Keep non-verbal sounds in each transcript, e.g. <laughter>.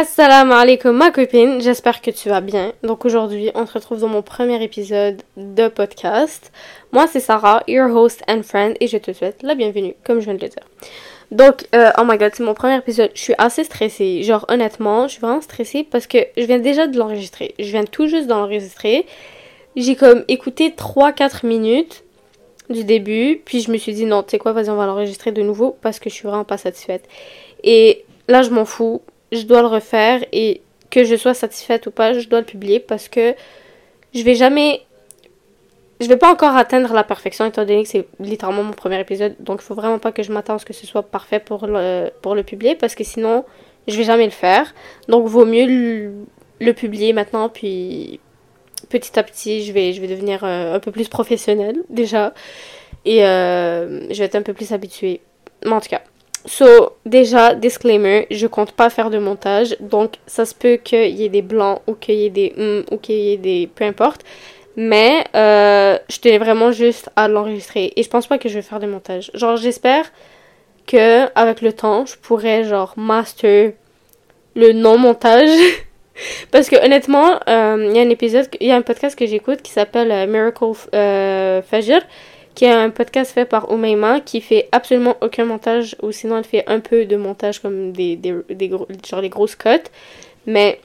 Assalamu alaikum ma copine, j'espère que tu vas bien. Donc aujourd'hui, on se retrouve dans mon premier épisode de podcast. Moi c'est Sarah, your host and friend, et je te souhaite la bienvenue, comme je viens de le dire. Donc, euh, oh my god, c'est mon premier épisode. Je suis assez stressée. Genre, honnêtement, je suis vraiment stressée parce que je viens déjà de l'enregistrer. Je viens tout juste d'enregistrer. J'ai comme écouté 3-4 minutes du début, puis je me suis dit non, tu sais quoi, vas-y, on va l'enregistrer de nouveau parce que je suis vraiment pas satisfaite. Et là, je m'en fous je dois le refaire et que je sois satisfaite ou pas, je dois le publier parce que je vais jamais. Je vais pas encore atteindre la perfection étant donné que c'est littéralement mon premier épisode. Donc il faut vraiment pas que je m'attende à ce que ce soit parfait pour le, pour le publier parce que sinon je vais jamais le faire. Donc vaut mieux le, publier maintenant puis petit à petit je vais, je vais devenir euh, un peu plus professionnelle déjà et euh, je vais être un peu plus habituée. Mais en tout cas, So, déjà, disclaimer, je compte pas faire de montage. Donc, ça se peut qu'il y ait des blancs ou qu'il y ait des hum ou qu'il y ait des. peu importe. Mais, euh, je tenais vraiment juste à l'enregistrer. Et je pense pas que je vais faire de montage. Genre, j'espère que, avec le temps, je pourrais, genre, master le non-montage. <laughs> Parce que, honnêtement, euh, il y a un épisode, il y a un podcast que j'écoute qui s'appelle euh, Miracle Fajr qui est un podcast fait par Umayma qui fait absolument aucun montage ou sinon elle fait un peu de montage comme des, des, des genre les grosses cotes. Mais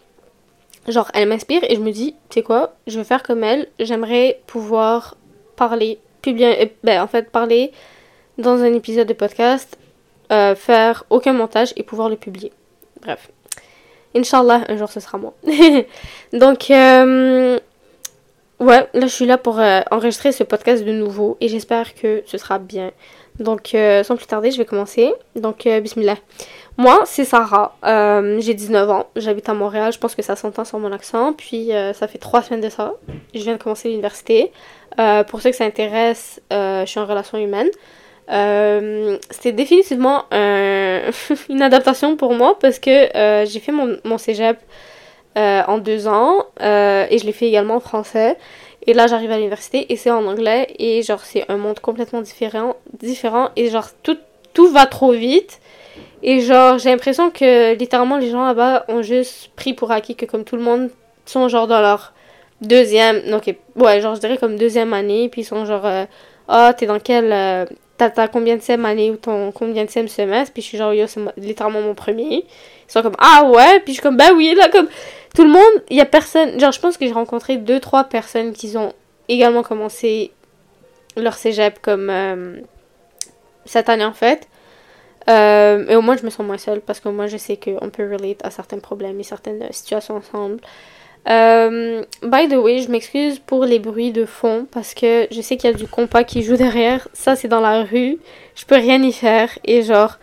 genre elle m'inspire et je me dis tu sais quoi je veux faire comme elle. J'aimerais pouvoir parler publier euh, ben en fait parler dans un épisode de podcast euh, faire aucun montage et pouvoir le publier. Bref. Inch'Allah, un jour ce sera moi. <laughs> Donc, euh, Ouais, là je suis là pour euh, enregistrer ce podcast de nouveau et j'espère que ce sera bien. Donc euh, sans plus tarder, je vais commencer. Donc euh, bismillah. Moi, c'est Sarah. j'ai 19 ans. J'habite à Montréal. Je pense que ça s'entend sur mon accent. Puis ça fait trois semaines de ça. Je viens de commencer l'université. pour ceux que ça intéresse, je suis en relation humaine. C'était définitivement <laughs> une adaptation pour moi parce que j'ai fait mon, mon cégep euh, en deux ans euh, et je l'ai fait également en français. Et là, j'arrive à l'université et c'est en anglais et genre c'est un monde complètement différent, différent et genre tout, tout va trop vite. Et genre j'ai l'impression que littéralement les gens là-bas ont juste pris pour acquis que comme tout le monde sont genre dans leur deuxième, donc ouais genre je dirais comme deuxième année puis ils sont genre oh, t'es dans quel t'as combien de année ou combien de semestre? Puis je suis genre yo c'est littéralement mon premier. Sont comme ah ouais puis je suis comme bah oui là comme tout le monde, il y a personne. Genre, je pense que j'ai rencontré deux, trois personnes qui ont également commencé leur cégep comme euh, cette année en fait. Euh, et au moins, je me sens moins seule parce que moi, je sais qu'on peut relate à certains problèmes et certaines situations ensemble. Euh, by the way, je m'excuse pour les bruits de fond parce que je sais qu'il y a du compas qui joue derrière. Ça, c'est dans la rue. Je peux rien y faire. Et genre,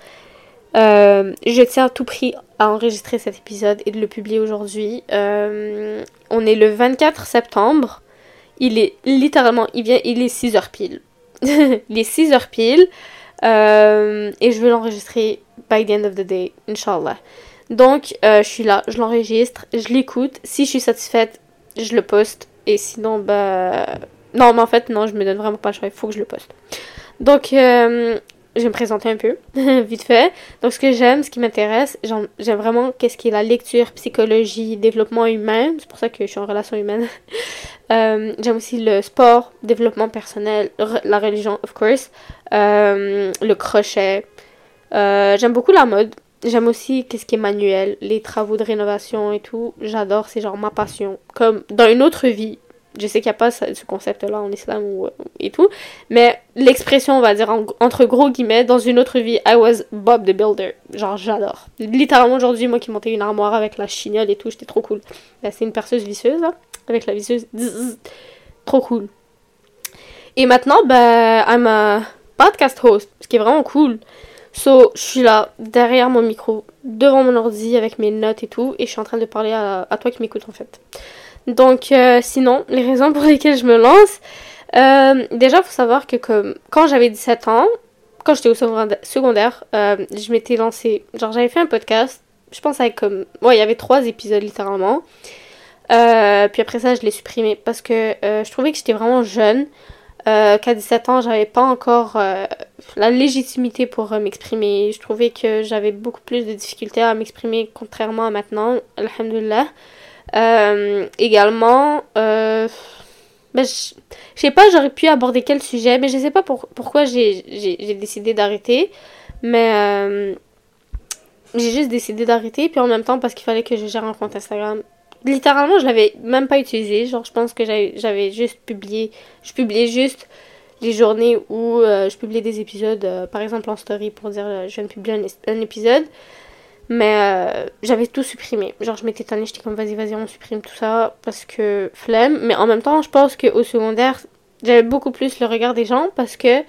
euh, je tiens à tout prix à enregistrer cet épisode et de le publier aujourd'hui. Euh, on est le 24 septembre. Il est littéralement, il vient, il est 6h pile. <laughs> il est 6h pile. Euh, et je veux l'enregistrer by the end of the day, Inch'Allah. Donc, je suis là, je l'enregistre, je l'écoute. Si je suis satisfaite, je le poste. Et sinon, bah. Non, mais en fait, non, je me donne vraiment pas le choix, il faut que je le poste. Donc, je vais me présenter un peu, <laughs> vite fait. Donc, ce que j'aime, ce qui m'intéresse, j'aime vraiment qu'est-ce qui est la lecture, psychologie, développement humain. C'est pour ça que je suis en relation humaine. <laughs> euh, j'aime aussi le sport, développement personnel, la religion, of course, euh, le crochet. Euh, j'aime beaucoup la mode. J'aime aussi qu'est-ce qui est manuel, les travaux de rénovation et tout. J'adore, c'est genre ma passion. Comme dans une autre vie, je sais qu'il n'y a pas ce, concept-là en islam ou, et tout, mais l'expression, on va dire, entre gros guillemets, dans une autre vie, I was Bob the Builder. Genre, j'adore. Littéralement, aujourd'hui, moi qui montais une armoire avec la chignole et tout, j'étais trop cool. c'est une perceuse visseuse, là, avec la visseuse. trop cool. Et maintenant, ben, I'm a podcast host, ce qui est vraiment cool. So, je suis là, derrière mon micro, devant mon ordi, avec mes notes et tout, et je suis en train de parler à toi qui m'écoutes, en fait. Donc, euh, sinon, les raisons pour lesquelles je me lance, euh, déjà, il faut savoir que comme, quand j'avais 17 ans, quand j'étais au secondaire, euh, je m'étais lancée. Genre, j'avais fait un podcast, je pense avec comme. Ouais, il y avait trois épisodes littéralement. puis après ça, je l'ai supprimé parce que je trouvais que j'étais vraiment jeune. qu'à 17 ans, j'avais pas encore la légitimité pour m'exprimer. Je trouvais que j'avais beaucoup plus de difficultés à m'exprimer contrairement à maintenant, alhamdulillah. Euh, également, euh, ben, je, sais pas, j'aurais pu aborder quel sujet, mais je sais pas pour, pourquoi j'ai décidé d'arrêter. Mais euh, j'ai juste décidé d'arrêter, puis en même temps parce qu'il fallait que je gère un compte Instagram. Littéralement, je l'avais même pas utilisé. Genre, je pense que j'avais juste publié. Je publiais juste les journées où je publiais des épisodes, par exemple en story pour dire je viens de publier un épisode. Mais j'avais tout supprimé. Genre, je m'étais tannée, j'étais comme vas-y, vas-y, on supprime tout ça parce que flemme. Mais en même temps, je pense qu'au secondaire, j'avais beaucoup plus le regard des gens parce que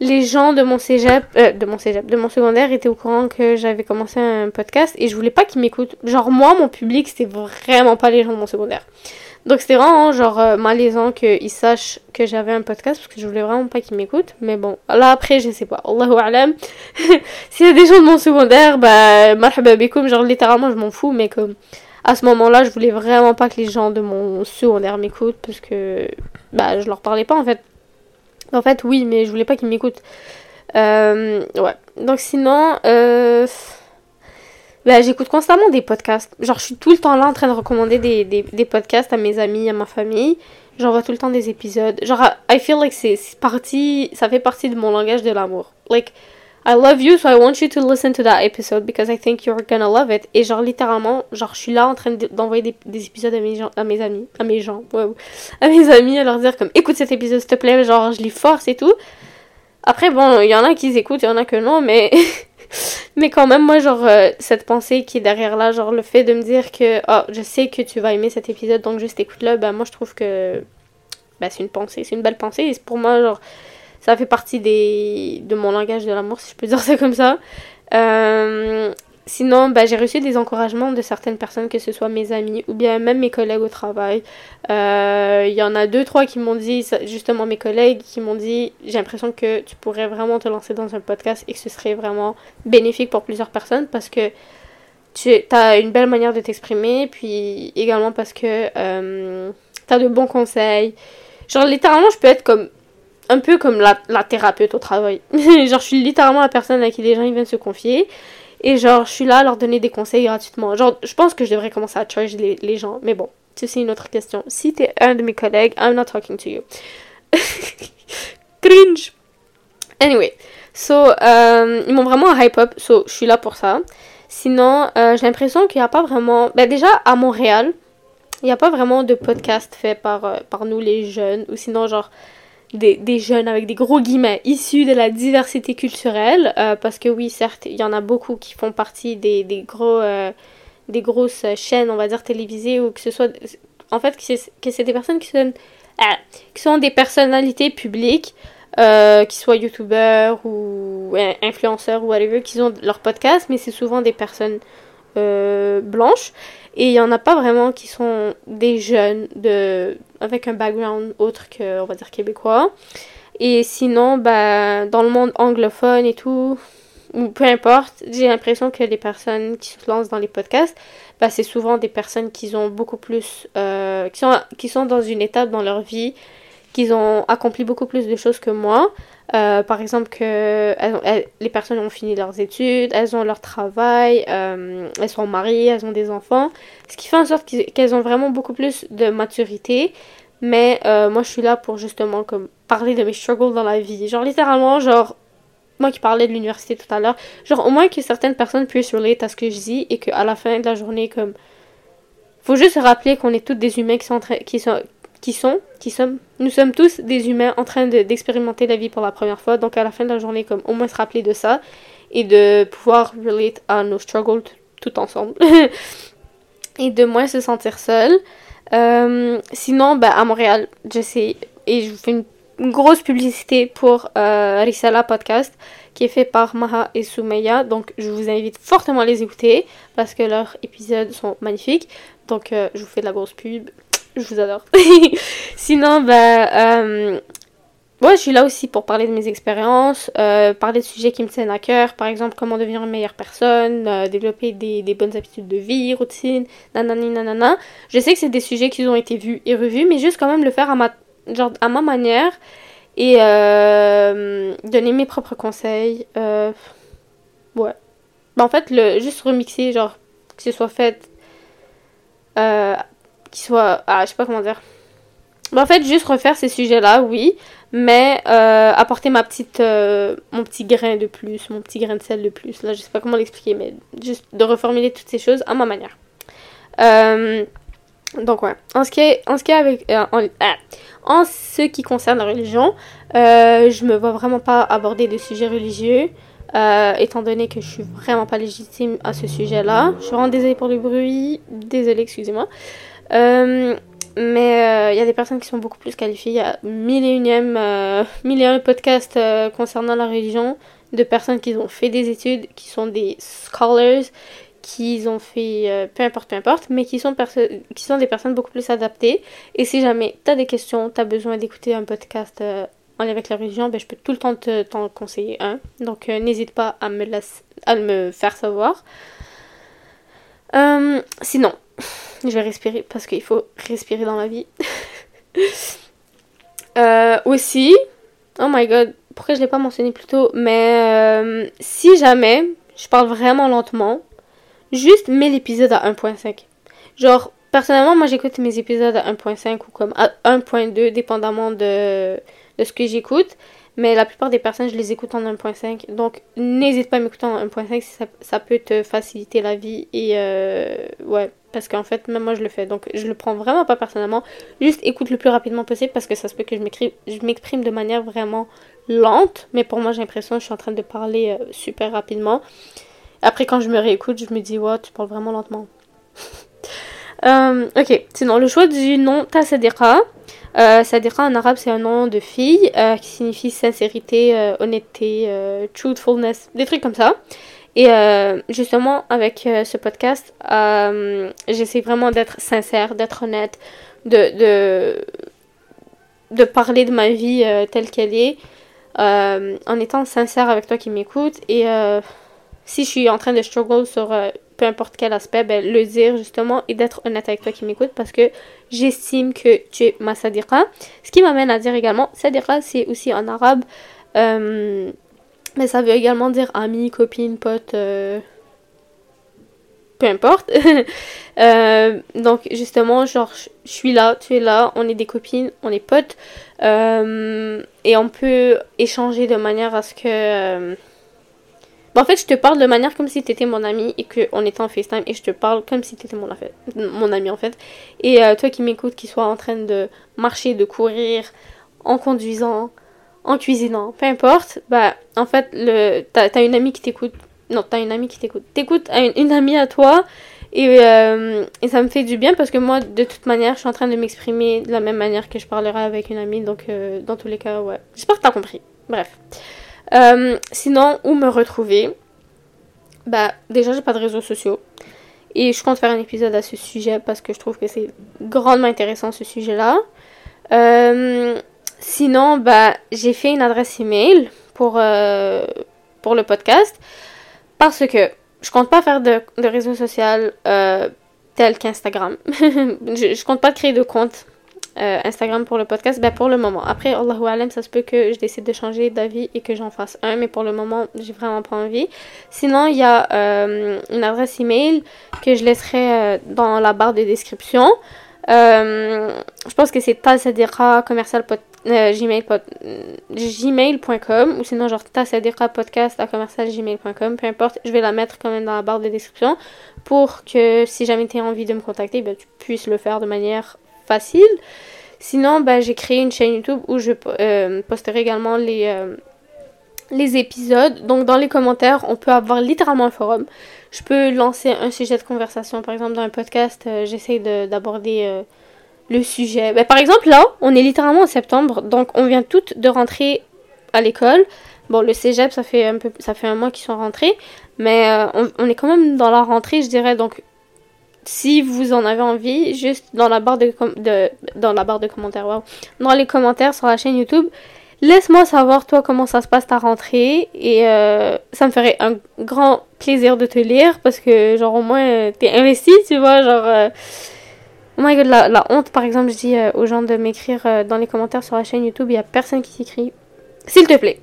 les gens de mon cégep, euh, de mon cégep, de mon secondaire étaient au courant que j'avais commencé un podcast et je voulais pas qu'ils m'écoutent. Genre, moi, mon public, c'était vraiment pas les gens de mon secondaire. Donc, c'était vraiment, genre, euh, malaisant qu'ils sachent que j'avais un podcast parce que je voulais vraiment pas qu'ils m'écoutent. Mais bon, là, après, je sais pas. Allahu alam. <laughs> S'il y a des gens de mon secondaire, bah, marhaba genre, littéralement, je m'en fous, mais comme, à ce moment-là, je voulais vraiment pas que les gens de mon secondaire m'écoutent parce que, bah, je leur parlais pas, en fait. En fait, oui, mais je voulais pas qu'ils m'écoutent. Euh, ouais. Donc sinon, euh, bah, j'écoute constamment des podcasts. Genre, je suis tout le temps là en train de recommander des, des, des podcasts à mes amis, à ma famille. J'envoie tout le temps des épisodes. Genre, I feel like c'est parti, ça fait partie de mon langage de l'amour. Like, I love you, so I want you to listen to that episode because I think you're gonna love it. Et genre, littéralement, genre, je suis là en train d'envoyer des, des, épisodes à mes, à mes amis, à mes gens, à mes amis, à leur dire comme, écoute cet épisode s'il te plaît, genre, je les force et tout. Après, bon, il y en a qui écoutent, il y en a que non, mais. <laughs> mais quand même, moi, genre, euh, cette pensée qui est derrière là, genre, le fait de me dire que, oh, je sais que tu vas aimer cet épisode, donc juste écoute-le, ben, moi, je trouve que. Ben, c'est une pensée, c'est une belle pensée. Et pour moi, genre ça fait partie des, de mon langage de l'amour, si je peux <laughs> dire ça comme ça. Euh, sinon, bah, j'ai reçu des encouragements de certaines personnes, que ce soit mes amis ou bien même mes collègues au travail. Il euh, y en a deux, trois qui m'ont dit, justement mes collègues, qui m'ont dit j'ai l'impression que tu pourrais vraiment te lancer dans un podcast et que ce serait vraiment bénéfique pour plusieurs personnes parce que tu as une belle manière de t'exprimer, puis également parce que euh, tu as de bons conseils. Genre, littéralement, je peux être comme un peu comme la, la thérapeute au travail. <laughs> genre, je suis littéralement la personne à qui les gens ils viennent se confier. Et genre, je suis là à leur donner des conseils gratuitement. Genre, je pense que je devrais commencer à charge les, les gens. Mais bon, c'est une autre question. Si t'es un de mes collègues, I'm not talking to you. <laughs> Cringe. Anyway, so, euh, ils m'ont vraiment hype up. So, je suis là pour ça. Sinon, euh, j'ai l'impression qu'il n'y a pas vraiment... Ben déjà, à Montréal, il n'y a pas vraiment de podcast fait par, euh, par nous les jeunes. Ou sinon, genre des, des, jeunes avec des gros guillemets issus de la diversité culturelle euh, parce que oui certes il y en a beaucoup qui font partie des, des gros euh, des grosses chaînes on va dire télévisées ou que ce soit en fait que c'est des personnes qui sont ah, qui sont des personnalités publiques euh, qui soient youtubeurs ou influenceurs ou whatever qui ont leur podcast mais c'est souvent des personnes blanches et il n'y en a pas vraiment qui sont des jeunes de, avec un background autre que, on va dire, québécois. Et sinon, bah, dans le monde anglophone et tout, ou peu importe, j'ai l'impression que les personnes qui se lancent dans les podcasts, bah, c'est souvent des personnes qui ont beaucoup plus, euh, qui, sont, qui sont dans une étape dans leur vie, qui ont accompli beaucoup plus de choses que moi. Euh, par exemple, que les personnes ont fini leurs études, elles ont leur travail, euh, elles sont mariées, elles ont des enfants. Ce qui fait en sorte qu'elles ont vraiment beaucoup plus de maturité. Mais euh, moi, je suis là pour justement comme parler de mes struggles dans la vie. Genre, littéralement, genre, moi qui parlais de l'université tout à l'heure, genre, au moins que certaines personnes puissent relate à ce que je dis et qu'à la fin de la journée, comme. Faut juste se rappeler qu'on est toutes des humains qui sont, qui sont, qui sont, qui sommes, nous sommes tous des humains en train d'expérimenter la vie pour la première fois. Donc à la fin de la journée, comme au moins se rappeler de ça et de pouvoir relate à nos struggles tout ensemble <laughs> et de moins se sentir seul. Euh, sinon, bah, à Montréal, je sais, et je vous fais une, grosse publicité pour euh, Risala Podcast qui est fait par Maha et Soumeya. Donc je vous invite fortement à les écouter parce que leurs épisodes sont magnifiques. Donc euh, je vous fais de la grosse pub <laughs> je vous adore. <laughs> Sinon, bah, euh, je suis là aussi pour parler de mes expériences, euh, parler de sujets qui me tiennent à cœur, par exemple comment devenir une meilleure personne, euh, développer des, bonnes habitudes de vie, routine, nanani nanana. Je sais que c'est des sujets qui ont été vus et revus, mais juste quand même le faire à ma, genre, à ma manière et donner mes propres conseils. ouais. Ben, en fait, le, juste remixer, genre, que ce soit fait. Soit. Ah, je sais pas comment dire. Ben, en fait, juste refaire ces sujets-là, oui mais euh, apporter ma petite euh, mon petit grain de plus mon petit grain de sel de plus. Là je sais pas comment l'expliquer mais juste de reformuler toutes ces choses à ma manière. Euh, donc ouais. En ce qui est en ce qui est avec en, en, ce qui concerne la religion je me vois vraiment pas aborder de sujets religieux étant donné que je suis vraiment pas légitime à ce sujet là je suis vraiment désolée pour le bruit. Désolée excusez-moi mais il euh, y a des personnes qui sont beaucoup plus qualifiées. Il y a mille et unième, euh, mille et un podcasts euh, concernant la religion de personnes qui ont fait des études, qui sont des scholars, qui ont fait peu importe, peu importe, mais qui sont, qui sont des personnes beaucoup plus adaptées. Et si jamais tu as des questions, tu as besoin d'écouter un podcast en lien avec la religion, ben, je peux tout le temps t'en conseiller un. Donc n'hésite pas à me, à me faire savoir. sinon, je vais respirer parce qu'il faut respirer dans la vie. <laughs> Euh, aussi, oh my god, pourquoi je l'ai pas mentionné plus tôt, mais euh, si jamais je parle vraiment lentement, juste mets l'épisode à 1.5. Genre, personnellement, moi j'écoute mes épisodes à 1.5 ou comme à 1.2, dépendamment de, de ce que j'écoute. Mais la plupart des personnes, je les écoute en 1.5. Donc, n'hésite pas à m'écouter en 1.5 si ça, ça, peut te faciliter la vie. Et euh, ouais, parce qu'en fait, même moi, je le fais. Donc, je le prends vraiment pas personnellement. Juste écoute le plus rapidement possible parce que ça se peut que je m'exprime de manière vraiment lente. Mais pour moi, j'ai l'impression que je suis en train de parler euh, super rapidement. Après, quand je me réécoute, je me dis, ouais, tu parles vraiment lentement. <laughs> euh, ok, sinon, le choix du nom Tassadira. Euh, en arabe c'est un nom de fille euh, qui signifie sincérité, honnêteté, truthfulness, des trucs comme ça. Et justement avec ce podcast, j'essaie vraiment d'être sincère, d'être honnête, de, de, de, parler de ma vie telle qu'elle est, en étant sincère avec toi qui m'écoute. Et si je suis en train de struggle sur peu importe quel aspect, ben, le dire justement et d'être honnête avec toi qui m'écoute parce que j'estime que tu es ma sadiqa. Ce qui m'amène à dire également, sadiqa c'est aussi en arabe, euh, mais ça veut également dire ami, copine, pote, euh, peu importe. <laughs> Euh, donc justement, genre, je suis là, tu es là, on est des copines, on est potes, et on peut échanger de manière à ce que en fait, je te parle de manière comme si tu étais mon ami et qu'on était en FaceTime et je te parle comme si tu étais mon, mon ami en fait. Et euh, toi qui m'écoutes, qui soit en train de marcher, de courir, en conduisant, en cuisinant, peu importe, bah en fait, le t'as as une amie qui t'écoute. Non, t'as une amie qui t'écoute. T'écoutes une, amie à toi et, euh, et, ça me fait du bien parce que moi, de toute manière, je suis en train de m'exprimer de la même manière que je parlerai avec une amie. Donc, euh, dans tous les cas, ouais. J'espère que t'as compris. Bref. Euh, sinon, où me retrouver? Bah, déjà, j'ai pas de réseaux sociaux. Et je compte faire un épisode à ce sujet parce que je trouve que c'est grandement intéressant ce sujet-là. Sinon, bah, j'ai fait une adresse email pour, euh, pour le podcast parce que je compte pas faire de, de réseau social tel qu'Instagram. <laughs> je, je compte pas créer de compte euh, Instagram pour le podcast Ben pour le moment. Après, Allahu Alam, ça se peut que je décide de changer d'avis et que j'en fasse un, mais pour le moment, j'ai vraiment pas envie. Sinon, il y a euh, une adresse email que je laisserai euh, dans la barre de description. je pense que c'est tasadira commercial gmail.com ou sinon genre podcast à commercial gmail.com peu importe je vais la mettre quand même dans la barre de description pour que si jamais tu as envie de me contacter ben, tu puisses le faire de manière facile. Sinon, ben, j'ai créé une chaîne YouTube où je euh, posterai également les, euh, les épisodes. Donc, dans les commentaires, on peut avoir littéralement un forum. Je peux lancer un sujet de conversation. Par exemple, dans un podcast, euh, j'essaie d'aborder le sujet. Ben, par exemple, là, on est littéralement en septembre. Donc, on vient toutes de rentrer à l'école. Bon, le cégep, ça fait un, peu, ça fait un mois qu'ils sont rentrés. Mais on, on, est quand même dans la rentrée, je dirais. Donc, si vous en avez envie, juste dans la barre de, de dans la barre de commentaires, dans les commentaires sur la chaîne YouTube, laisse-moi savoir toi comment ça se passe ta rentrée et euh, ça me ferait un grand plaisir de te lire parce que genre au moins t'es investi, tu vois, genre euh, Oh my god, la, honte, par exemple, je dis euh, aux gens de m'écrire euh, dans les commentaires sur la chaîne YouTube, il n'y a personne qui s'écrit. S'il te plaît,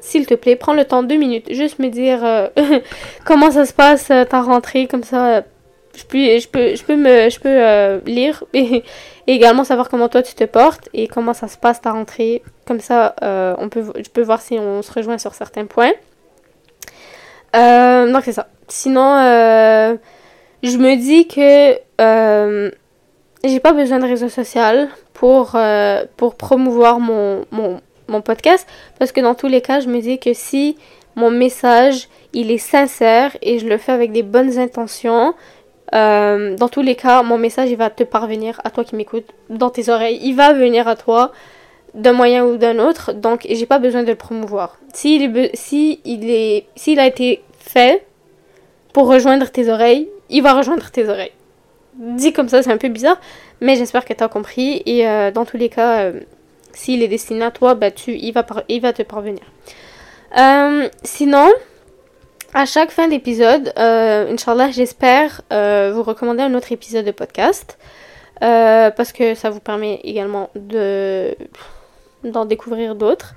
s'il te plaît, prends le temps, deux minutes, juste me dire euh, <laughs> comment ça se passe, ta rentrée, comme ça, je peux, je peux, je peux, me, je peux lire et, <laughs> et également savoir comment toi tu te portes et comment ça se passe ta rentrée. Comme ça, on peut, je peux voir si on se rejoint sur certains points. Donc c'est ça. Sinon, je me dis que j'ai pas besoin de réseau social pour, euh, pour promouvoir mon, mon, podcast parce que dans tous les cas, je me dis que si mon message il est sincère et je le fais avec des bonnes intentions, euh, dans tous les cas, mon message il va te parvenir à toi qui m'écoutes dans tes oreilles. Il va venir à toi d'un moyen ou d'un autre, donc j'ai pas besoin de le promouvoir. S'il est, si il est, s'il a été fait pour rejoindre tes oreilles, il va rejoindre tes oreilles. Dit comme ça, c'est un peu bizarre, mais j'espère que tu as compris. Et euh, dans tous les cas, euh, s'il est destiné à toi, bah, il, va te parvenir. Euh, sinon, à chaque fin d'épisode, Inch'Allah, j'espère vous recommander un autre épisode de podcast. parce que ça vous permet également de d'en découvrir d'autres.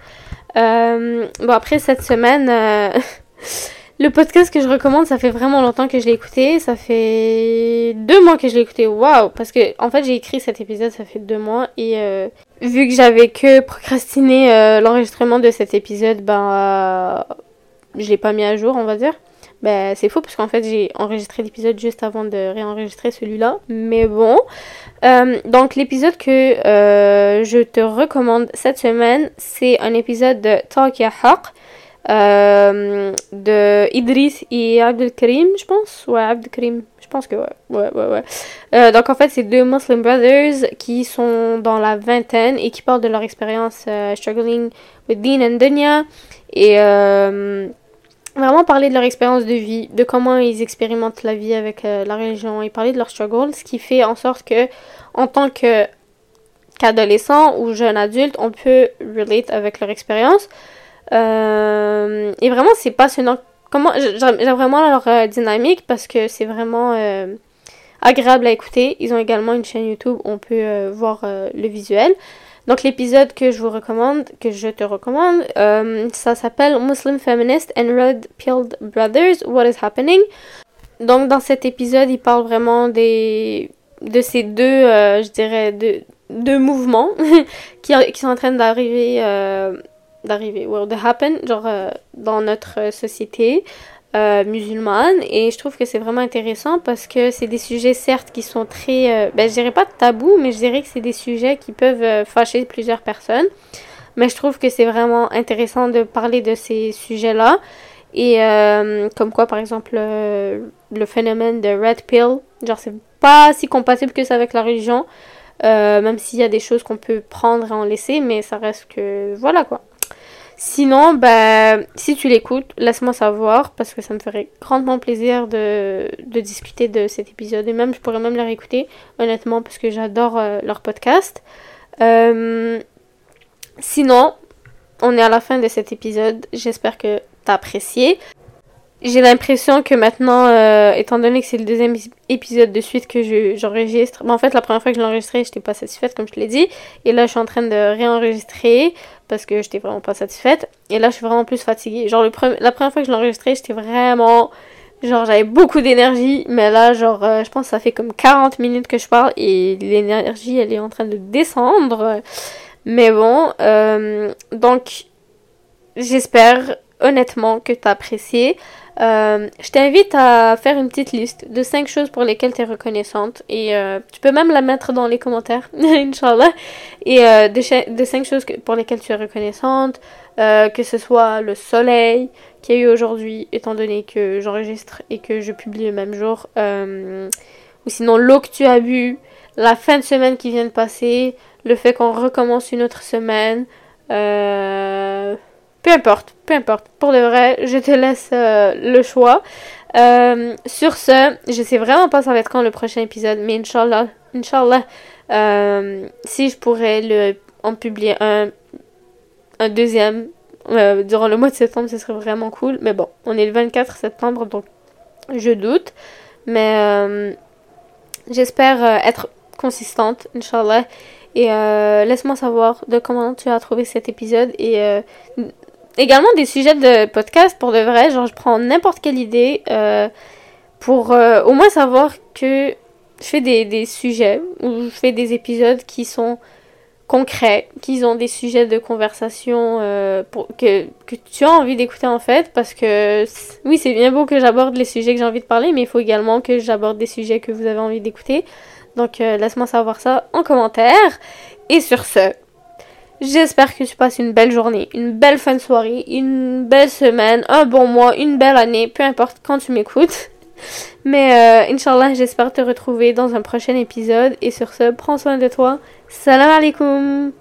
Bon, après cette semaine, <laughs> le podcast que je recommande, ça fait vraiment longtemps que je l'ai écouté. Ça fait deux mois que je l'ai écouté. Waouh! Parce que, en fait, j'ai écrit cet épisode, ça fait deux mois. Et euh, vu que j'avais que procrastiné euh, l'enregistrement de cet épisode, ben, euh, je l'ai pas mis à jour, on va dire. Ben, c'est faux parce qu'en fait, j'ai enregistré l'épisode juste avant de réenregistrer celui-là. Mais bon. Donc, l'épisode que je te recommande cette semaine, c'est un épisode de Talk Ya Haq euh, de Idris et Abdelkarim, je pense. Ouais, Abdelkarim. Je pense que ouais. Ouais, ouais, ouais. Euh, donc, en fait, c'est deux Muslim brothers qui sont dans la vingtaine et qui parlent de leur expérience euh, struggling with Deen and Dunya. Et. Vraiment parler de leur expérience de vie, de comment ils expérimentent la vie avec la religion et parler de leur struggle, ce qui fait en sorte que, en tant qu'adolescent ou jeune adulte, on peut relate avec leur expérience. Euh, et vraiment, c'est passionnant. Comment j'aime vraiment leur euh, dynamique parce que c'est vraiment euh, agréable à écouter. Ils ont également une chaîne YouTube où on peut voir le visuel. Donc l'épisode que je vous recommande, que je te recommande, ça s'appelle Muslim Feminist and Red Pilled Brothers, What is Happening? Donc dans cet épisode, il parle vraiment des de ces deux, je dirais, deux, deux mouvements <laughs> qui, sont en train d'arriver, d'arriver, well, de happen, genre euh, dans notre société euh, musulmane. Et je trouve que c'est vraiment intéressant parce que c'est des sujets, certes, qui sont très, euh, ben je dirais pas tabous, mais je dirais que c'est des sujets qui peuvent euh, fâcher plusieurs personnes. Mais je trouve que c'est vraiment intéressant de parler de ces sujets-là. Et euh, comme quoi, par exemple, euh, le phénomène de red pill, genre c'est pas si compatible que ça avec la religion, euh, même s'il y a des choses qu'on peut prendre et en laisser, mais ça reste que voilà quoi. Sinon, ben, si tu l'écoutes, laisse-moi savoir parce que ça me ferait grandement plaisir de, discuter de cet épisode et même je pourrais même le réécouter honnêtement parce que j'adore euh, leur podcast. Euh, sinon, on est à la fin de cet épisode. J'espère que t'as apprécié. J'ai l'impression que maintenant, euh, étant donné que c'est le deuxième épisode de suite que je- j'enregistre, ben, en fait la première fois que je l'ai enregistré, j'étais pas satisfaite comme je te l'ai dit, et là je suis en train de réenregistrer parce que j'étais vraiment pas satisfaite, et là je suis vraiment plus fatiguée. Genre le la première fois que je l'ai enregistré, j'étais vraiment, genre j'avais beaucoup d'énergie, mais là genre euh, je pense que ça fait comme 40 minutes que je parle et l'énergie elle est en train de descendre. Mais bon, euh, donc j'espère honnêtement que t'as apprécié. Euh, je t'invite à faire une petite liste de 5 choses pour lesquelles tu es reconnaissante. Et euh, tu peux même la mettre dans les commentaires, <laughs> Inch'Allah. Et euh, de, cha- de 5 choses pour lesquelles tu es reconnaissante. Euh, que ce soit le soleil qu'il y a eu aujourd'hui, étant donné que j'enregistre et que je publie le même jour. Ou sinon l'eau que tu as bu, la fin de semaine qui vient de passer, le fait qu'on recommence une autre semaine. Euh, peu importe, peu importe. Pour de vrai, je te laisse euh, le choix. Euh, sur ce, je sais vraiment pas ça va être quand le prochain épisode, mais Inch'Allah, Inch'Allah, euh, si je pourrais le, en publier un, un deuxième euh, durant le mois de septembre, ce serait vraiment cool. Mais bon, on est le 24 septembre, donc je doute. Mais j'espère être consistante, Inch'Allah. Et laisse-moi savoir de comment tu as trouvé cet épisode et également des sujets de podcast pour de vrai. Genre, je prends n'importe quelle idée euh, pour au moins savoir que je fais des, des, sujets ou je fais des épisodes qui sont concrets, qui ont des sujets de conversation pour, que, tu as envie d'écouter en fait. Parce que oui, c'est bien beau que j'aborde les sujets que j'ai envie de parler, mais il faut également que j'aborde des sujets que vous avez envie d'écouter. Donc euh, laisse-moi savoir ça en commentaire. Et sur ce, j'espère que tu passes une belle journée, une belle fin de soirée, une belle semaine, un bon mois, une belle année, peu importe quand tu m'écoutes. Mais euh, Inch'Allah, j'espère te retrouver dans un prochain épisode. Et sur ce, prends soin de toi. Salam alaikum